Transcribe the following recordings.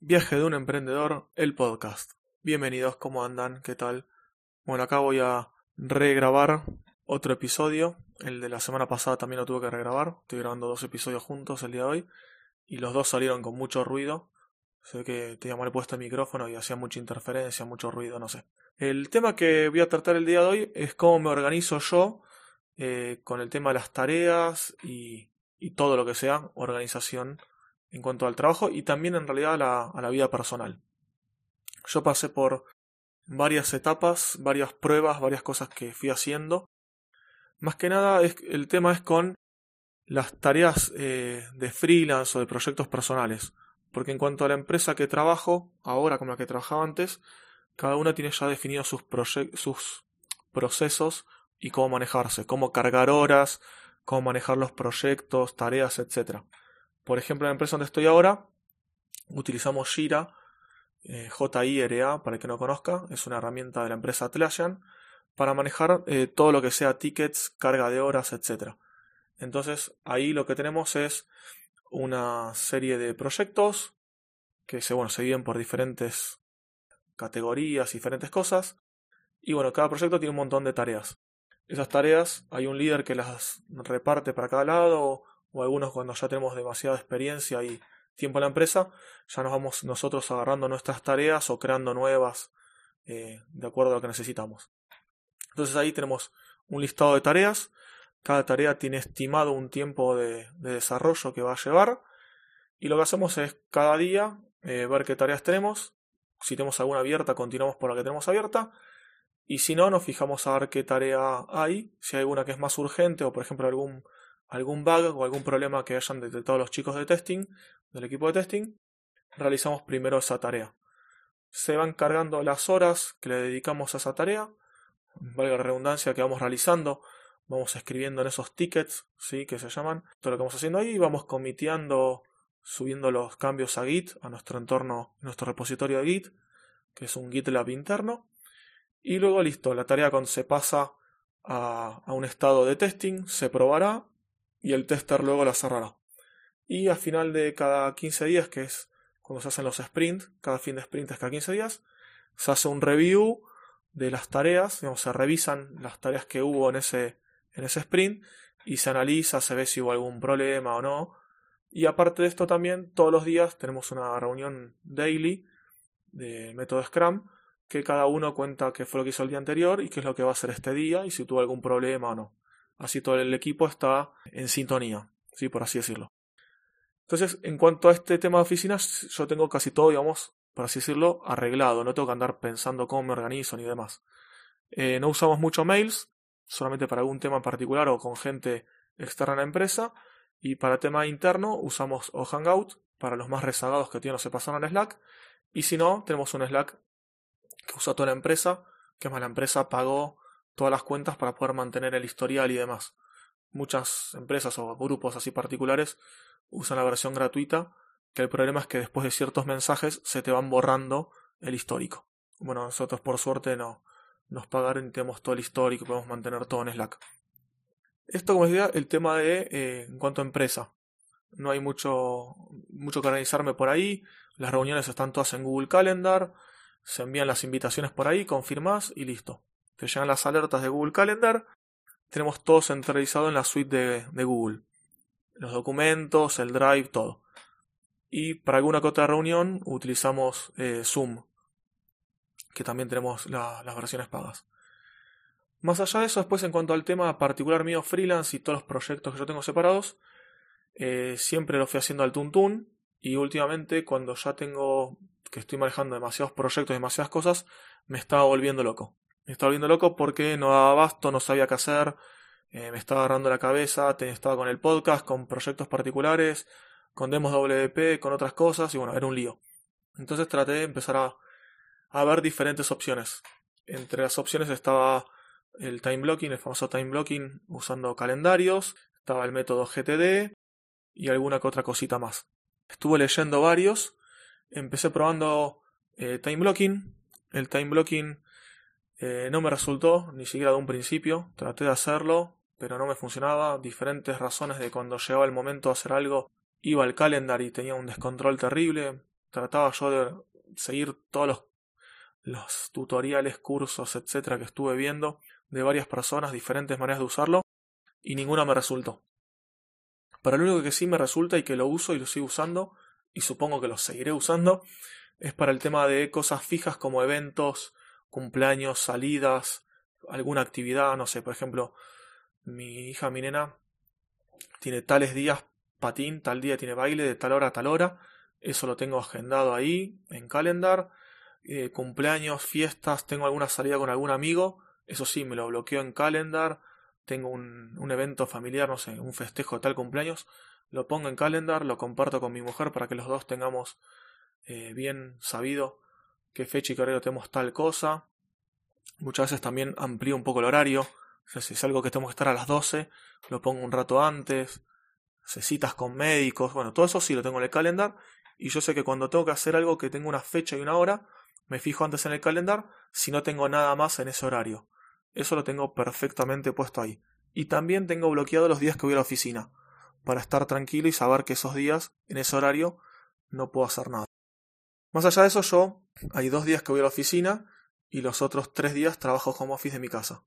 Viaje de un emprendedor, el podcast. Bienvenidos, ¿cómo andan? ¿Qué tal? Bueno, acá voy a regrabar otro episodio. El de la semana pasada también lo tuve que regrabar. Estoy grabando dos episodios juntos el día de hoy. Y los dos salieron con mucho ruido. Sé que tenía mal puesto el micrófono y hacía mucha interferencia, mucho ruido, no sé. El tema que voy a tratar el día de hoy es cómo me organizo yo eh, con el tema de las tareas y, y todo lo que sea organización en cuanto al trabajo y también en realidad a la, vida personal. Yo pasé por varias etapas, varias pruebas, varias cosas que fui haciendo. Más que nada es, el tema es con las tareas eh, de freelance o de proyectos personales. Porque en cuanto a la empresa que trabajo, ahora como la que trabajaba antes, cada una tiene ya definido sus, sus procesos y cómo manejarse, cómo cargar horas, cómo manejar los proyectos, tareas, etc. Por ejemplo, en la empresa donde estoy ahora, utilizamos Jira, eh, J-I-R-A, para el que no conozca, es una herramienta de la empresa Atlassian, para manejar eh, todo lo que sea tickets, carga de horas, etc. Entonces, ahí lo que tenemos es una serie de proyectos que se, bueno, se dividen por diferentes categorías, diferentes cosas. Y bueno, cada proyecto tiene un montón de tareas. Esas tareas hay un líder que las reparte para cada lado o algunos cuando ya tenemos demasiada experiencia y tiempo en la empresa, ya nos vamos nosotros agarrando nuestras tareas o creando nuevas eh, de acuerdo a lo que necesitamos. Entonces ahí tenemos un listado de tareas, cada tarea tiene estimado un tiempo de, desarrollo que va a llevar. Y lo que hacemos es cada día eh, ver qué tareas tenemos, si tenemos alguna abierta continuamos por la que tenemos abierta. Y si no nos fijamos a ver qué tarea hay, si hay alguna que es más urgente o por ejemplo algún algún bug o algún problema que hayan detectado los chicos de testing, del equipo de testing, realizamos primero esa tarea. Se van cargando las horas que le dedicamos a esa tarea, valga la redundancia que vamos realizando, vamos escribiendo en esos tickets, ¿sí? que se llaman, todo lo que vamos haciendo ahí, y vamos comiteando, subiendo los cambios a Git, a nuestro entorno, nuestro repositorio de Git, que es un GitLab interno, y luego listo, la tarea se pasa a, a un estado de testing, se probará y el tester luego la cerrará. Y al final de cada 15 días, que es cuando se hacen los sprints, cada fin de sprint es cada 15 días, se hace un review de las tareas, digamos, se revisan las tareas que hubo en ese, en ese sprint y se analiza, se ve si hubo algún problema o no. Y aparte de esto también, todos los días tenemos una reunión daily de método Scrum, que cada uno cuenta qué fue lo que hizo el día anterior y qué es lo que va a hacer este día y si tuvo algún problema o no. Así todo el equipo está en sintonía, ¿sí? por así decirlo. Entonces, en cuanto a este tema de oficinas, yo tengo casi todo, digamos, por así decirlo, arreglado. No tengo que andar pensando cómo me organizo ni demás. Eh, no usamos mucho mails, solamente para algún tema en particular o con gente externa a la empresa. Y para tema interno usamos o Hangout para los más rezagados que tienen o se pasaron a Slack. Y si no, tenemos un Slack que usa toda la empresa, que más la empresa pagó todas las cuentas para poder mantener el historial y demás. Muchas empresas o grupos así particulares usan la versión gratuita, que el problema es que después de ciertos mensajes se te van borrando el histórico. Bueno, nosotros por suerte no nos pagaron y tenemos todo el histórico podemos mantener todo en Slack. Esto, como decía, el tema de eh, en cuanto a empresa. No hay mucho, mucho que organizarme por ahí. Las reuniones están todas en Google Calendar. Se envían las invitaciones por ahí, confirmas y listo te llegan las alertas de Google Calendar, tenemos todo centralizado en la suite de, Google. Los documentos, el Drive, todo. Y para alguna que otra reunión utilizamos eh, Zoom, que también tenemos las versiones pagas. Más allá de eso, después en cuanto al tema particular mío freelance y todos los proyectos que yo tengo separados, eh, siempre lo fui haciendo al tuntún y últimamente cuando ya tengo que estoy manejando demasiados proyectos, demasiadas cosas, me estaba volviendo loco. Me estaba volviendo loco porque no daba abasto, no sabía qué hacer, eh, me estaba agarrando la cabeza, estaba con el podcast, con proyectos particulares, con demos WP, con otras cosas, y bueno, era un lío. Entonces traté de empezar a, ver diferentes opciones. Entre las opciones estaba el time blocking, el famoso time blocking usando calendarios, estaba el método GTD y alguna que otra cosita más. Estuve leyendo varios, empecé probando eh, time blocking. El time blocking eh, no me resultó, ni siquiera de un principio. Traté de hacerlo, pero no me funcionaba. Diferentes razones de cuando llegaba el momento de hacer algo, iba al calendar y tenía un descontrol terrible. trataba yo de seguir todos los, los tutoriales, cursos, etcétera, que estuve viendo de varias personas, diferentes maneras de usarlo, y ninguna me resultó. Pero lo único que sí me resulta y que lo uso y lo sigo usando, y supongo que lo seguiré usando, es para el tema de cosas fijas como eventos, cumpleaños, salidas, alguna actividad, no sé, por ejemplo, mi hija, mi nena, tiene tales días patín, tal día tiene baile, de tal hora a tal hora, eso lo tengo agendado ahí en calendar, eh, cumpleaños, fiestas, tengo alguna salida con algún amigo, eso sí, me lo bloqueo en calendar, tengo un, un evento familiar, no sé, un festejo de tal cumpleaños, lo pongo en calendar, lo comparto con mi mujer para que los dos tengamos eh, bien sabido qué fecha y qué horario tenemos tal cosa. Muchas veces también amplío un poco el horario. O si es algo que tenemos que estar a las 12, lo pongo un rato antes. Se citas con médicos. Bueno, todo eso sí lo tengo en el calendar. Y yo sé que cuando tengo que hacer algo que tenga una fecha y una hora, me fijo antes en el calendar si no tengo nada más en ese horario. Eso lo tengo perfectamente puesto ahí. Y también tengo bloqueado los días que voy a la oficina, para estar tranquilo y saber que esos días, en ese horario, no puedo hacer nada. Más allá de eso, yo hay dos días que voy a la oficina y los otros tres días trabajo home office de mi casa.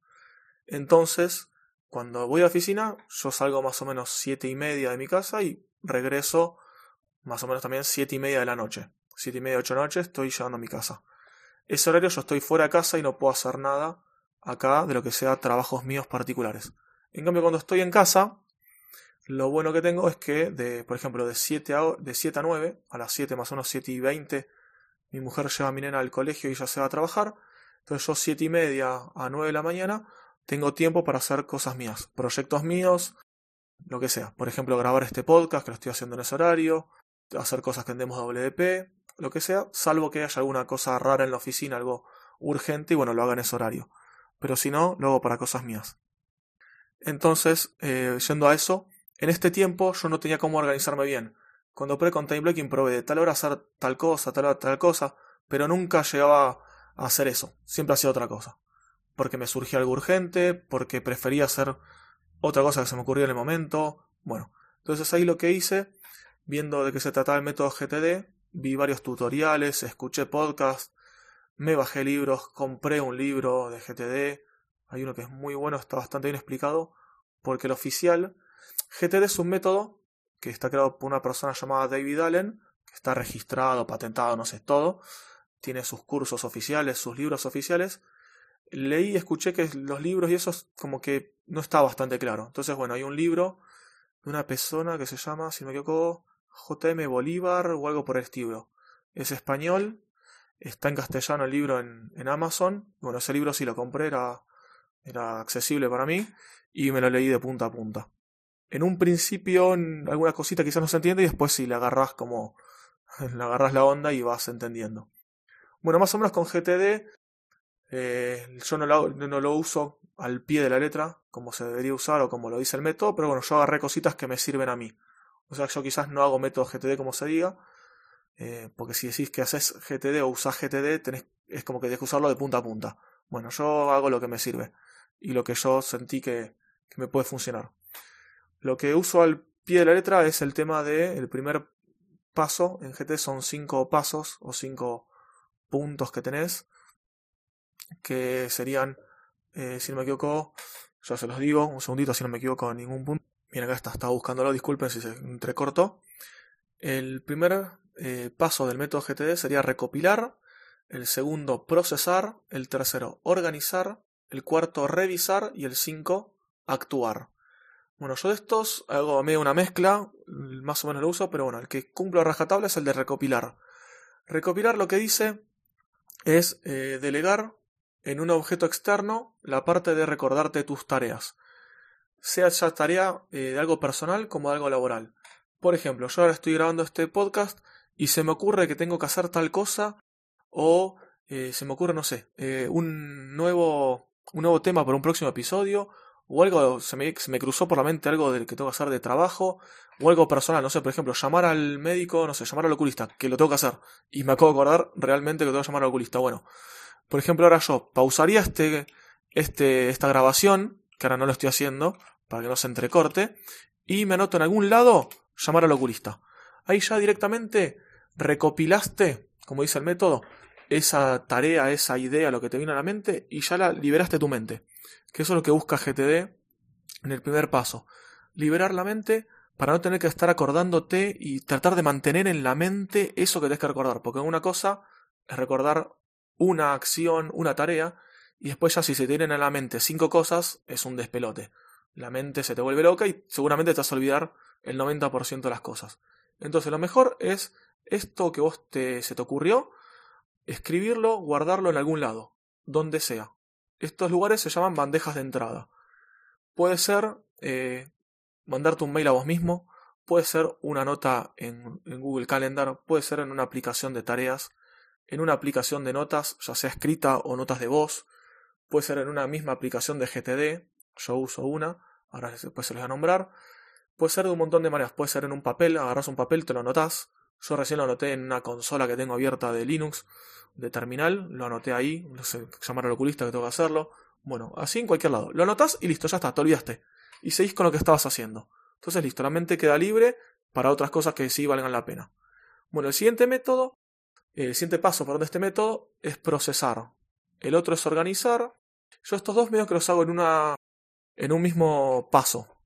Entonces, cuando voy a la oficina, yo salgo más o menos siete y media de mi casa y regreso más o menos también siete y media de la noche. Siete y media, ocho de la noche estoy llegando a mi casa. Ese horario yo estoy fuera de casa y no puedo hacer nada acá de lo que sea trabajos míos particulares. En cambio, cuando estoy en casa, lo bueno que tengo es que, de, por ejemplo, de 7 a, de 7 a 9, a las 7 más o menos 7 y 20, mi mujer lleva a mi nena al colegio y ya se va a trabajar. Entonces yo 7 y media a 9 de la mañana tengo tiempo para hacer cosas mías, proyectos míos, lo que sea. Por ejemplo, grabar este podcast que lo estoy haciendo en ese horario, hacer cosas que andemos WP, lo que sea, salvo que haya alguna cosa rara en la oficina, algo urgente y bueno, lo haga en ese horario pero si no, lo hago para cosas mías. Entonces, eh, yendo a eso, en este tiempo yo no tenía cómo organizarme bien. Cuando operé con Time Blocking probé de tal hora hacer tal cosa, tal hora tal cosa, pero nunca llegaba a hacer eso. Siempre hacía otra cosa. Porque me surgía algo urgente, porque prefería hacer otra cosa que se me ocurrió en el momento. Bueno, entonces ahí lo que hice, viendo de qué se trataba el método GTD, vi varios tutoriales, escuché podcasts, me bajé libros, compré un libro de GTD, hay uno que es muy bueno, está bastante bien explicado, porque el oficial, GTD es un método que está creado por una persona llamada David Allen, que está registrado, patentado, no sé, todo, tiene sus cursos oficiales, sus libros oficiales. Leí y escuché que los libros y eso como que no está bastante claro. Entonces, bueno, hay un libro de una persona que se llama, si me equivoco, JM Bolívar o algo por el estilo. Es español, Está en castellano el libro en, en Amazon. Bueno, ese libro sí lo compré, era, era accesible para mí y me lo leí de punta a punta. En un principio alguna cosita quizás no se entiende y después sí le agarras como le agarras la onda y vas entendiendo. Bueno, más o menos con GTD eh, yo no lo, uso al pie de la letra como se debería usar o como lo dice el método, pero bueno, yo agarré cositas que me sirven a mí. O sea, yo quizás no hago método GTD como se diga, eh, porque si decís que haces GTD o usás GTD, tenés, es como que tenés que usarlo de punta a punta. Bueno, yo hago lo que me sirve y lo que yo sentí que me puede funcionar. Lo que uso al pie de la letra es el tema de el primer paso en GT son cinco pasos o cinco puntos que tenés que serían eh, si no me equivoco ya se los digo un segundito si no me equivoco en ningún punto bien acá está, estaba buscándolo disculpen si se entrecortó el primer eh, paso del método GTD sería recopilar, el segundo procesar, el tercero organizar, el cuarto revisar y el cinco actuar. Bueno, yo de estos hago medio una mezcla, más o menos lo uso, pero bueno, el que cumplo a rajatabla es el de recopilar. Recopilar lo que dice es eh, delegar en un objeto externo la parte de recordarte tus tareas, sea ya tarea eh, de algo personal como de algo laboral. Por ejemplo, yo ahora estoy grabando este podcast y se me ocurre que tengo que hacer tal cosa o eh, se me ocurre, no sé, un, nuevo, un nuevo tema para un próximo episodio o algo, se me, se me cruzó por la mente algo del que tengo que hacer de trabajo o algo personal, no sé, por ejemplo, llamar al médico, no sé, llamar al oculista, que lo tengo que hacer y me acabo de acordar realmente que tengo que llamar al oculista. Bueno, por ejemplo, ahora yo pausaría este, este, esta grabación, que ahora no lo estoy haciendo, para que no se entrecorte, y me anoto en algún lado llamar al oculista. Ahí ya directamente recopilaste, como dice el método, esa tarea, esa idea, lo que te vino a la mente y ya la liberaste tu mente. Que eso es lo que busca GTD en el primer paso. Liberar la mente para no tener que estar acordándote y tratar de mantener en la mente eso que tienes que recordar. Porque una cosa es recordar una acción, una tarea, y después ya si se tienen en la mente cinco cosas, es un despelote. La mente se te vuelve loca y seguramente te vas a olvidar el 90% de las cosas. Entonces lo mejor es esto que vos te, se te ocurrió, escribirlo, guardarlo en algún lado, donde sea. Estos lugares se llaman bandejas de entrada. Puede ser eh, mandarte un mail a vos mismo, puede ser una nota en, Google Calendar, puede ser en una aplicación de tareas, en una aplicación de notas, ya sea escrita o notas de voz, puede ser en una misma aplicación de GTD, yo uso una, ahora después se les voy a nombrar, puede ser de un montón de maneras, puede ser en un papel, agarras un papel, te lo anotás, yo recién lo anoté en una consola que tengo abierta de Linux, de terminal, lo anoté ahí, no sé, llamar al oculista que tengo que hacerlo. Bueno, así en cualquier lado. Lo anotas y listo, ya está, te olvidaste. Y seguís con lo que estabas haciendo. Entonces listo, la mente queda libre para otras cosas que sí valgan la pena. Bueno, el siguiente método, el siguiente paso por de este método es procesar. El otro es organizar. Yo estos dos medios que los hago en una en un mismo paso.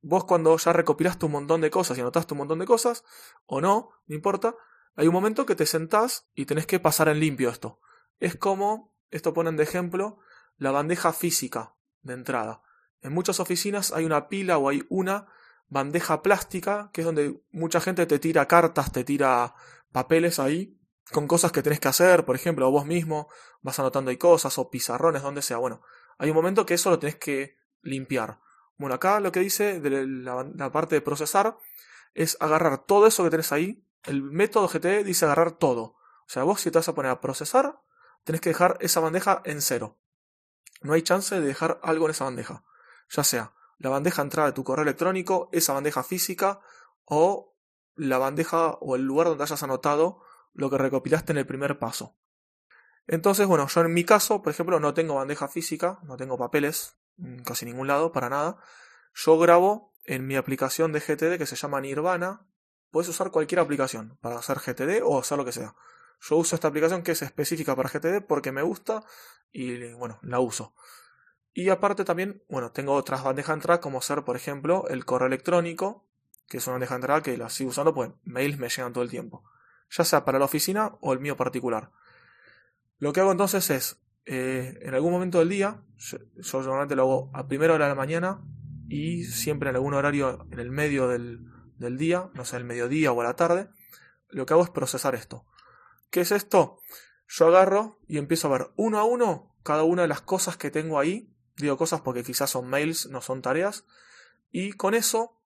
Vos cuando ya recopilaste un montón de cosas y anotaste un montón de cosas, o no, no importa, hay un momento que te sentás y tenés que pasar en limpio esto. Es como, esto ponen de ejemplo, la bandeja física de entrada. En muchas oficinas hay una pila o hay una bandeja plástica, que es donde mucha gente te tira cartas, te tira papeles ahí, con cosas que tenés que hacer, por ejemplo, vos mismo vas anotando ahí cosas, o pizarrones, donde sea. Bueno, hay un momento que eso lo tenés que limpiar. Bueno, acá lo que dice de la, parte de procesar es agarrar todo eso que tenés ahí, el método GT dice agarrar todo. O sea, vos si te vas a poner a procesar, tenés que dejar esa bandeja en cero. No hay chance de dejar algo en esa bandeja. Ya sea la bandeja entrada de tu correo electrónico, esa bandeja física o la bandeja o el lugar donde hayas anotado lo que recopilaste en el primer paso. Entonces, bueno, yo en mi caso, por ejemplo, no tengo bandeja física, no tengo papeles, casi ningún lado, para nada. Yo grabo en mi aplicación de GTD que se llama Nirvana, Puedes usar cualquier aplicación para hacer GTD o hacer lo que sea. Yo uso esta aplicación que es específica para GTD porque me gusta y bueno, la uso. Y aparte también, bueno, tengo otras bandejas de como ser, por ejemplo, el correo electrónico, que es una bandeja de entrada que la sigo usando, pues mails me llegan todo el tiempo. Ya sea para la oficina o el mío particular. Lo que hago entonces es, eh, en algún momento del día, yo, normalmente lo hago a primera hora de la mañana y siempre en algún horario en el medio del, del día, no sé, el mediodía o a la tarde, lo que hago es procesar esto. ¿Qué es esto? Yo agarro y empiezo a ver uno a uno cada una de las cosas que tengo ahí. Digo cosas porque quizás son mails, no son tareas. Y con eso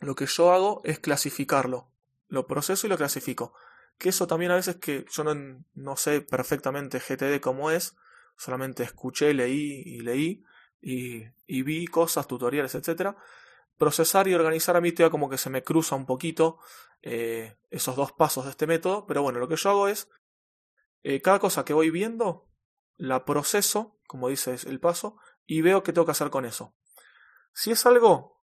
lo que yo hago es clasificarlo. Lo proceso y lo clasifico. Que eso también a veces que yo no, no sé perfectamente GTD cómo es. Solamente escuché, leí y leí. Y, vi cosas, tutoriales, etcétera procesar y organizar a mí todavía como que se me cruza un poquito eh, esos dos pasos de este método, pero bueno, lo que yo hago es, eh, cada cosa que voy viendo, la proceso, como dice el paso, y veo qué tengo que hacer con eso. Si es algo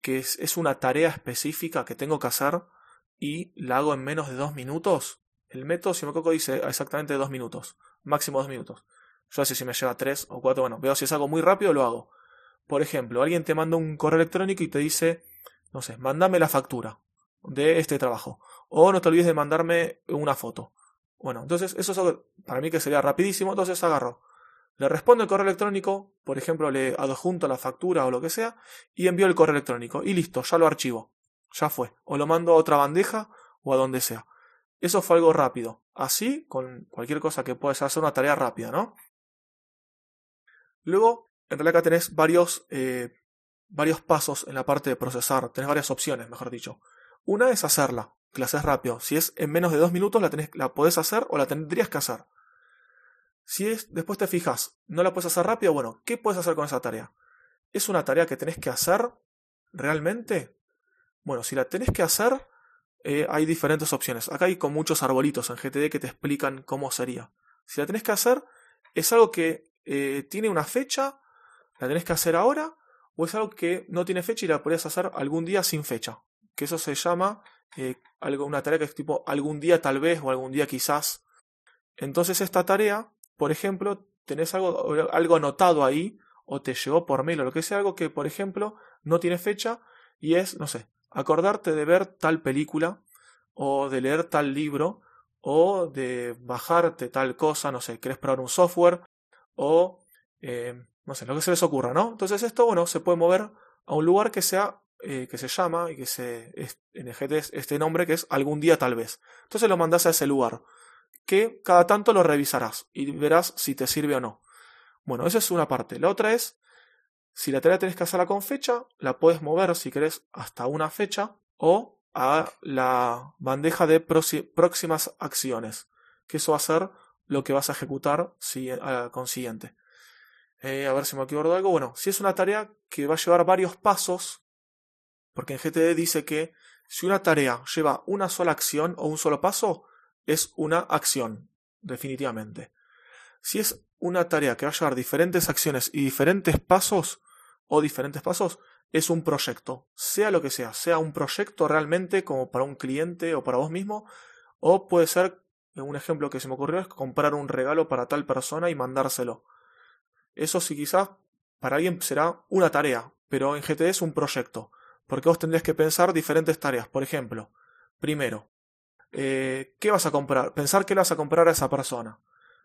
que es una tarea específica que tengo que hacer y la hago en menos de dos minutos, el método, si me coco, dice exactamente dos minutos, máximo dos minutos. Yo sé si me lleva tres o cuatro, bueno, veo si es algo muy rápido, lo hago. Por ejemplo, alguien te manda un correo electrónico y te dice, no sé, mándame la factura de este trabajo. O no te olvides de mandarme una foto. Bueno, entonces eso es algo para mí que sería rapidísimo. Entonces agarro, le respondo el correo electrónico, por ejemplo, le adjunto la factura o lo que sea, y envío el correo electrónico. Y listo, ya lo archivo. Ya fue. O lo mando a otra bandeja o a donde sea. Eso fue algo rápido. Así, con cualquier cosa que puedas hacer una tarea rápida, ¿no? Luego, en realidad acá tenés varios, eh, varios pasos en la parte de procesar, tenés varias opciones, mejor dicho. Una es hacerla, que la haces rápido. Si es en menos de dos minutos, la, tenés, la podés hacer o la tendrías que hacer. Si es, después te fijas, no la puedes hacer rápido, bueno, ¿qué puedes hacer con esa tarea? ¿Es una tarea que tenés que hacer realmente? Bueno, si la tenés que hacer, eh, hay diferentes opciones. Acá hay con muchos arbolitos en GTD que te explican cómo sería. Si la tenés que hacer, es algo que eh, tiene una fecha ¿La tenés que hacer ahora? ¿O es algo que no tiene fecha y la podrías hacer algún día sin fecha? Que eso se llama eh, algo, una tarea que es tipo algún día tal vez o algún día quizás. Entonces esta tarea, por ejemplo, tenés algo, algo anotado ahí o te llegó por mail o lo que sea, algo que, por ejemplo, no tiene fecha y es, no sé, acordarte de ver tal película o de leer tal libro o de bajarte tal cosa, no sé, querés probar un software o eh, no sé, lo que se les ocurra, ¿no? Entonces esto, bueno, se puede mover a un lugar que sea, eh, que se llama y que se, en el es este nombre que es algún día tal vez. Entonces lo mandas a ese lugar, que cada tanto lo revisarás y verás si te sirve o no. Bueno, esa es una parte. La otra es, si la tarea tenés que hacerla con fecha, la puedes mover si querés hasta una fecha o a la bandeja de próximas acciones, que eso va a ser lo que vas a ejecutar a consiguiente. Eh, a ver si me acuerdo de algo. Bueno, si es una tarea que va a llevar varios pasos, porque en GTD dice que si una tarea lleva una sola acción o un solo paso, es una acción, definitivamente. Si es una tarea que va a llevar diferentes acciones y diferentes pasos, o diferentes pasos, es un proyecto, sea lo que sea, sea un proyecto realmente como para un cliente o para vos mismo, o puede ser, un ejemplo que se me ocurrió es comprar un regalo para tal persona y mandárselo. Eso sí quizás para alguien será una tarea, pero en GTD es un proyecto, porque vos tendrías que pensar diferentes tareas. Por ejemplo, primero, eh, ¿qué vas a comprar? Pensar qué le vas a comprar a esa persona.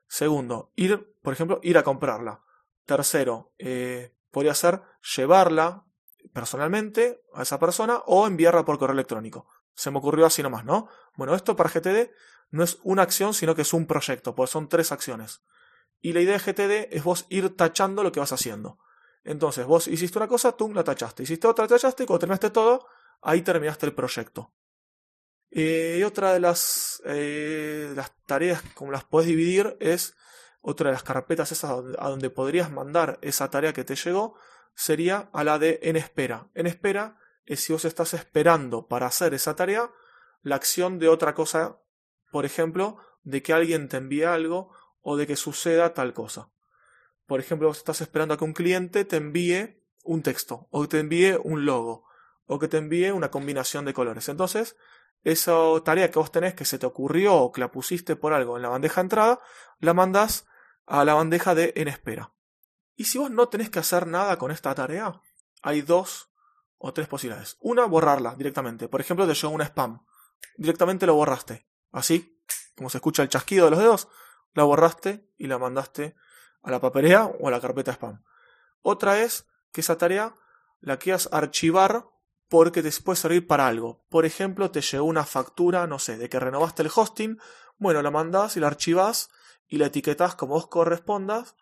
Segundo, ir, por ejemplo, ir a comprarla. Tercero, eh, podría ser llevarla personalmente a esa persona o enviarla por correo electrónico. Se me ocurrió así nomás, ¿no? Bueno, esto para GTD no es una acción, sino que es un proyecto, pues son tres acciones. Y la idea de GTD es vos ir tachando lo que vas haciendo. Entonces, vos hiciste una cosa, tú la tachaste. Hiciste otra, tachaste, y cuando terminaste todo, ahí terminaste el proyecto. Eh, y otra de las, eh, las tareas, como las puedes dividir, es otra de las carpetas esas a donde podrías mandar esa tarea que te llegó, sería a la de en espera. En espera es si vos estás esperando para hacer esa tarea la acción de otra cosa, por ejemplo, de que alguien te envíe algo o de que suceda tal cosa. Por ejemplo, vos estás esperando a que un cliente te envíe un texto, o te envíe un logo, o que te envíe una combinación de colores. Entonces, esa tarea que vos tenés que se te ocurrió o que la pusiste por algo en la bandeja de entrada, la mandas a la bandeja de en espera. Y si vos no tenés que hacer nada con esta tarea, hay dos o tres posibilidades. Una, borrarla directamente. Por ejemplo, te llegó un spam. Directamente lo borraste. Así, como se escucha el chasquido de los dedos, la borraste y la mandaste a la papelera o a la carpeta spam. Otra es que esa tarea la quieras archivar porque te puede servir para algo. Por ejemplo, te llegó una factura, no sé, de que renovaste el hosting. Bueno, la mandás y la archivas y la etiquetas como vos correspondas,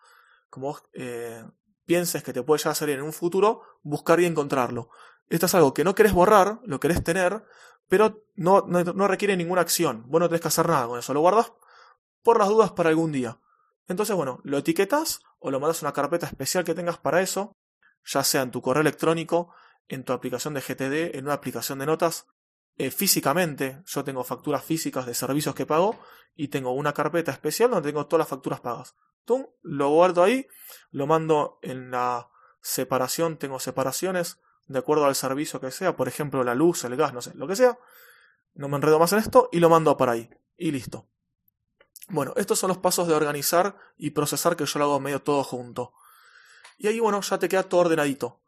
como vos eh, pienses que te puede ya salir en un futuro, buscar y encontrarlo. Esto es algo que no querés borrar, lo querés tener, pero no, no, no requiere ninguna acción. Vos no tenés que hacer nada con eso. Lo guardas por las dudas para algún día. Entonces, bueno, lo etiquetas o lo mandas a una carpeta especial que tengas para eso, ya sea en tu correo electrónico, en tu aplicación de GTD, en una aplicación de notas, eh, físicamente. Yo tengo facturas físicas de servicios que pago y tengo una carpeta especial donde tengo todas las facturas pagas. Tú lo guardo ahí, lo mando en la separación, tengo separaciones de acuerdo al servicio que sea, por ejemplo la luz, el gas, no sé, lo que sea. No me enredo más en esto y lo mando para ahí. Y listo. Bueno, estos son los pasos de organizar y procesar que yo lo hago medio todo junto. Y ahí, bueno, ya te queda todo ordenadito.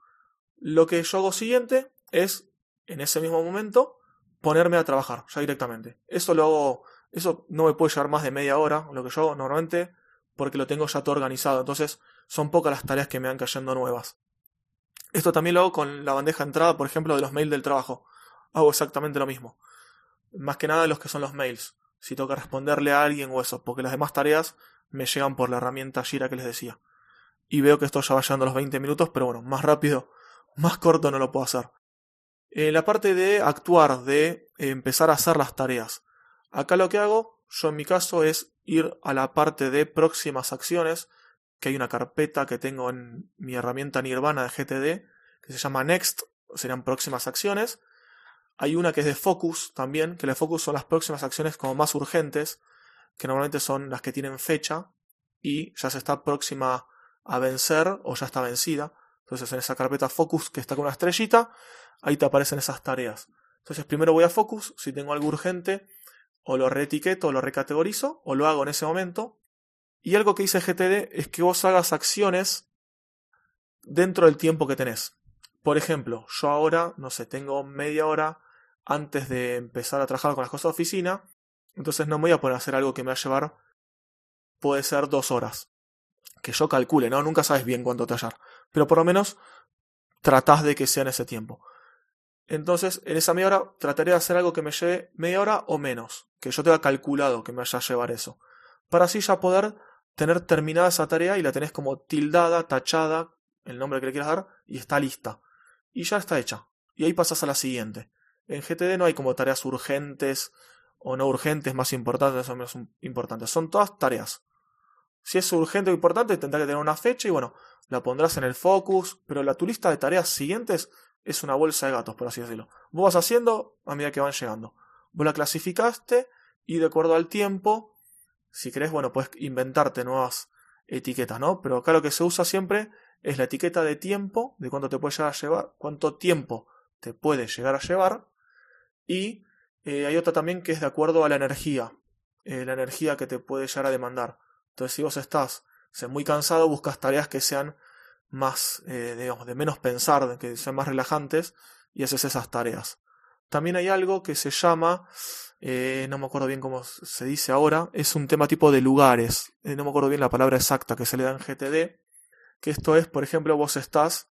Lo que yo hago siguiente es, en ese mismo momento, ponerme a trabajar, ya directamente. Eso lo hago, eso no me puede llevar más de media hora, lo que yo normalmente, porque lo tengo ya todo organizado. Entonces, son pocas las tareas que me van cayendo nuevas. Esto también lo hago con la bandeja de entrada, por ejemplo, de los mails del trabajo. Hago exactamente lo mismo. Más que nada los que son los mails si tengo que responderle a alguien o eso, porque las demás tareas me llegan por la herramienta Jira que les decía. Y veo que esto ya va llegando a los 20 minutos, pero bueno, más rápido, más corto no lo puedo hacer. En la parte de actuar, de empezar a hacer las tareas. Acá lo que hago, yo en mi caso, es ir a la parte de próximas acciones, que hay una carpeta que tengo en mi herramienta Nirvana de GTD, que se llama Next, serían próximas acciones, hay una que es de focus también, que la focus son las próximas acciones como más urgentes, que normalmente son las que tienen fecha y ya se está próxima a vencer o ya está vencida. Entonces en esa carpeta focus que está con una estrellita, ahí te aparecen esas tareas. Entonces primero voy a Focus, si tengo algo urgente, o lo reetiqueto, o lo recategorizo, o lo hago en ese momento. Y algo que dice GTD es que vos hagas acciones dentro del tiempo que tenés. Por ejemplo, yo ahora, no sé, tengo media hora antes de empezar a trabajar con las cosas de oficina, entonces no me voy a poner a hacer algo que me va a llevar, puede ser dos horas. Que yo calcule, ¿no? Nunca sabes bien cuánto tallar. Pero por lo menos tratás de que sea en ese tiempo. Entonces, en esa media hora trataré de hacer algo que me lleve media hora o menos, que yo tenga calculado que me vaya a llevar eso, para así ya poder tener terminada esa tarea y la tenés como tildada, tachada, el nombre que le quieras dar, y está lista. Y ya está hecha. Y ahí pasas a la siguiente. En GTD no hay como tareas urgentes o no urgentes, más importantes o menos importantes. Son todas tareas. Si es urgente o importante, tendrá que tener una fecha y bueno, la pondrás en el focus, pero la tu lista de tareas siguientes es una bolsa de gatos, por así decirlo. Vos vas haciendo a medida que van llegando. Vos la clasificaste y de acuerdo al tiempo, si querés, bueno, puedes inventarte nuevas etiquetas, ¿no? Pero acá lo que se usa siempre es la etiqueta de tiempo, de cuánto te puede llegar a llevar, cuánto tiempo te puede llegar a llevar. Y eh, hay otra también que es de acuerdo a la energía, eh, la energía que te puede llegar a demandar. Entonces, si vos estás muy cansado, buscas tareas que sean más, eh, digamos, de menos pensar, que sean más relajantes, y haces esas tareas. También hay algo que se llama, eh, no me acuerdo bien cómo se dice ahora, es un tema tipo de lugares, eh, no me acuerdo bien la palabra exacta que se le da en GTD, que esto es, por ejemplo, vos estás,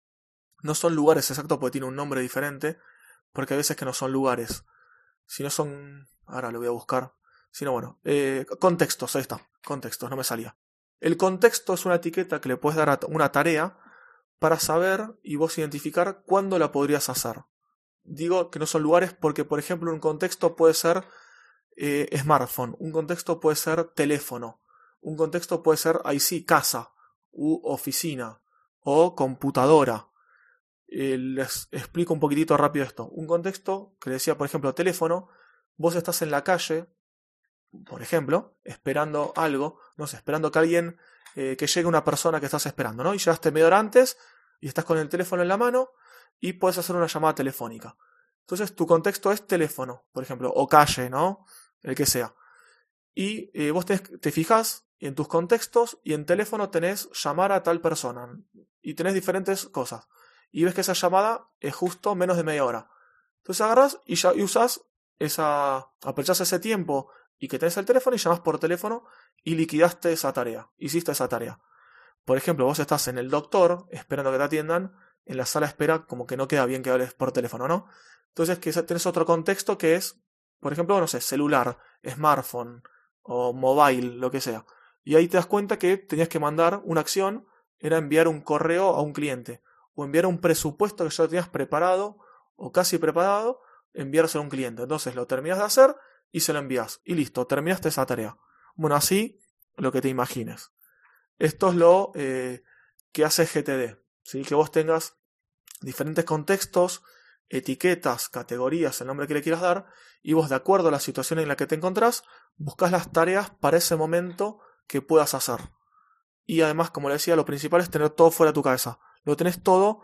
no son lugares exactos porque tiene un nombre diferente, porque hay veces que no son lugares, si no son, ahora lo voy a buscar, sino bueno, contextos, ahí está, contextos, no me salía. El contexto es una etiqueta que le puedes dar a una tarea para saber y vos identificar cuándo la podrías hacer. Digo que no son lugares porque, por ejemplo, un contexto puede ser eh, smartphone, un contexto puede ser teléfono, un contexto puede ser, ahí sí, casa, u oficina, o computadora. Eh, les explico un poquitito rápido esto. Un contexto que decía, por ejemplo, teléfono, vos estás en la calle, por ejemplo, esperando algo, no sé, esperando que alguien, eh, que llegue una persona que estás esperando, ¿no? Y llegaste media hora antes y estás con el teléfono en la mano y puedes hacer una llamada telefónica. Entonces tu contexto es teléfono, por ejemplo, o calle, ¿no? El que sea. Y eh, vos te fijas en tus contextos y en teléfono tenés llamar a tal persona y tenés diferentes cosas. Y ves que esa llamada es justo menos de media hora. Entonces agarras y ya y usas esa, aprovechas ese tiempo y que tenés el teléfono y llamas por teléfono y liquidaste esa tarea, hiciste esa tarea. Por ejemplo, vos estás en el doctor esperando que te atiendan, en la sala espera como que no queda bien que hables por teléfono, ¿no? Entonces que tenés otro contexto que es, por ejemplo, no sé, celular, smartphone o mobile, lo que sea. Y ahí te das cuenta que tenías que mandar una acción, era enviar un correo a un cliente o enviar un presupuesto que ya tenías preparado o casi preparado, enviárselo a un cliente. Entonces lo terminas de hacer y se lo envías. Y listo, terminaste esa tarea. Bueno, así lo que te imagines. Esto es lo eh, que hace GTD. ¿sí? Que vos tengas diferentes contextos, etiquetas, categorías, el nombre que le quieras dar, y vos, de acuerdo a la situación en la que te encontrás, buscas las tareas para ese momento que puedas hacer. Y además, como le decía, lo principal es tener todo fuera de tu cabeza. Lo tenés todo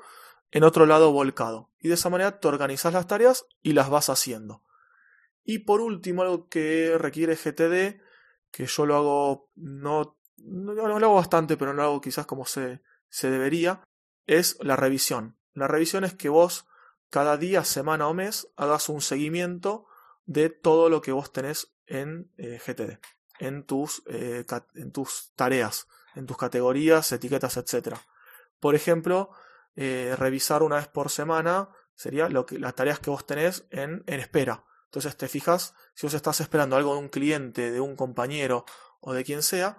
en otro lado volcado. Y de esa manera te organizas las tareas y las vas haciendo. Y por último, algo que requiere GTD, que yo lo hago, no, no, lo hago bastante, pero no lo hago quizás como se, se debería, es la revisión. La revisión es que vos cada día, semana o mes hagas un seguimiento de todo lo que vos tenés en eh, GTD, en tus, eh, en tus tareas, en tus categorías, etiquetas, etc. Por ejemplo, eh, revisar una vez por semana sería lo que, las tareas que vos tenés en, en espera. Entonces te fijas, si vos estás esperando algo de un cliente, de un compañero o de quien sea,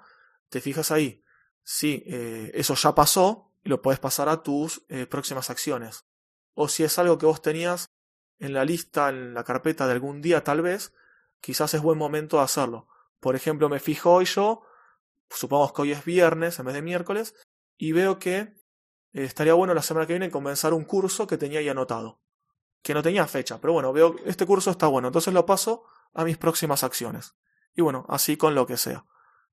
te fijas ahí. Si eh, eso ya pasó, lo puedes pasar a tus eh, próximas acciones. O si es algo que vos tenías en la lista, en la carpeta de algún día tal vez, quizás es buen momento de hacerlo. Por ejemplo, me fijo hoy yo, supongamos que hoy es viernes en vez de miércoles, y veo que eh, estaría bueno la semana que viene comenzar un curso que tenía ahí anotado que no tenía fecha, pero bueno, veo este curso está bueno, entonces lo paso a mis próximas acciones. Y bueno, así con lo que sea.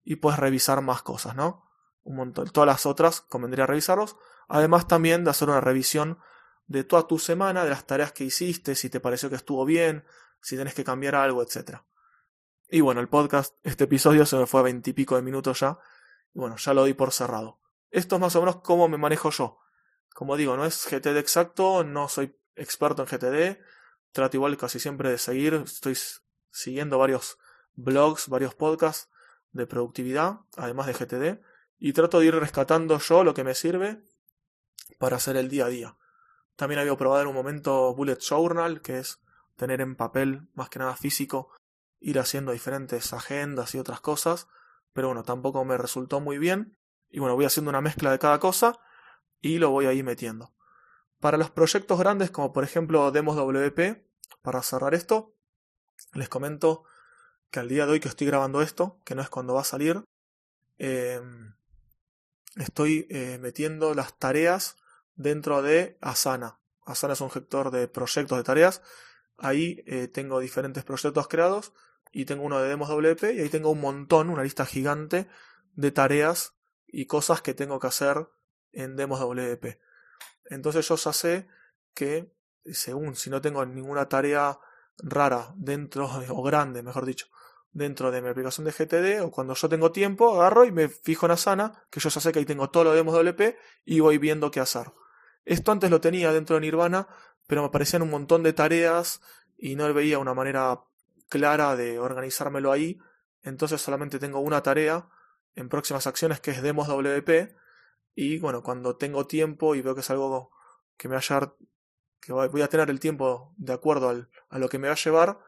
Y puedes revisar más cosas, ¿no? Un montón. Todas las otras convendría revisarlos. Además también de hacer una revisión de toda tu semana, de las tareas que hiciste, si te pareció que estuvo bien, si tenés que cambiar algo, etc. Y bueno, el podcast, este episodio se me fue a veintipico de minutos ya. Y bueno, ya lo doy por cerrado. Esto es más o menos cómo me manejo yo. Como digo, no es GTD exacto, no soy experto en GTD. Trato igual casi siempre de seguir. Estoy siguiendo varios blogs, varios podcasts de productividad, además de GTD. Y trato de ir rescatando yo lo que me sirve para hacer el día a día. También había probado en un momento Bullet Journal, que es tener en papel, más que nada físico, ir haciendo diferentes agendas y otras cosas. Pero bueno, tampoco me resultó muy bien. Y bueno, voy haciendo una mezcla de cada cosa y lo voy ahí metiendo. Para los proyectos grandes, como por ejemplo Demos WP, para cerrar esto, les comento que al día de hoy que estoy grabando esto, que no es cuando va a salir, em, estoy eh, metiendo las tareas dentro de Asana. Asana es un gestor de proyectos de tareas. Ahí eh, tengo diferentes proyectos creados y tengo uno de Demos WP y ahí tengo un montón, una lista gigante de tareas y cosas que tengo que hacer en Demos WP. Entonces yo ya sé que, según si no tengo ninguna tarea rara dentro, o grande, mejor dicho, dentro de mi aplicación de GTD, o cuando yo tengo tiempo, agarro y me fijo en Asana, que yo ya sé que ahí tengo todo lo de Demos WP y voy viendo qué hacer. Esto antes lo tenía dentro de Nirvana, pero me aparecían un montón de tareas y no veía una manera clara de organizármelo ahí. Entonces solamente tengo una tarea en próximas acciones que es Demos WP y bueno, cuando tengo tiempo y veo que es algo que me va a que voy a tener el tiempo de acuerdo al, a lo que me va a llevar,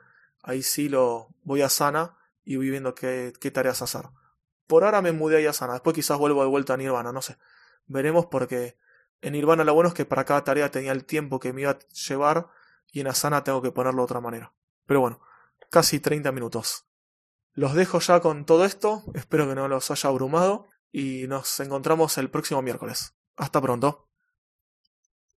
ahí sí lo voy a Sana y voy viendo qué, qué tareas hacer. Por ahora me mudé ahí a Sana, después quizás vuelvo de vuelta a Nirvana, no sé. Veremos porque en Nirvana lo bueno es que para cada tarea tenía el tiempo que me iba a llevar y en Asana tengo que ponerlo de otra manera. Pero bueno, casi 30 minutos. Los dejo ya con todo esto, espero que no los haya abrumado y nos encontramos el próximo miércoles. Hasta pronto.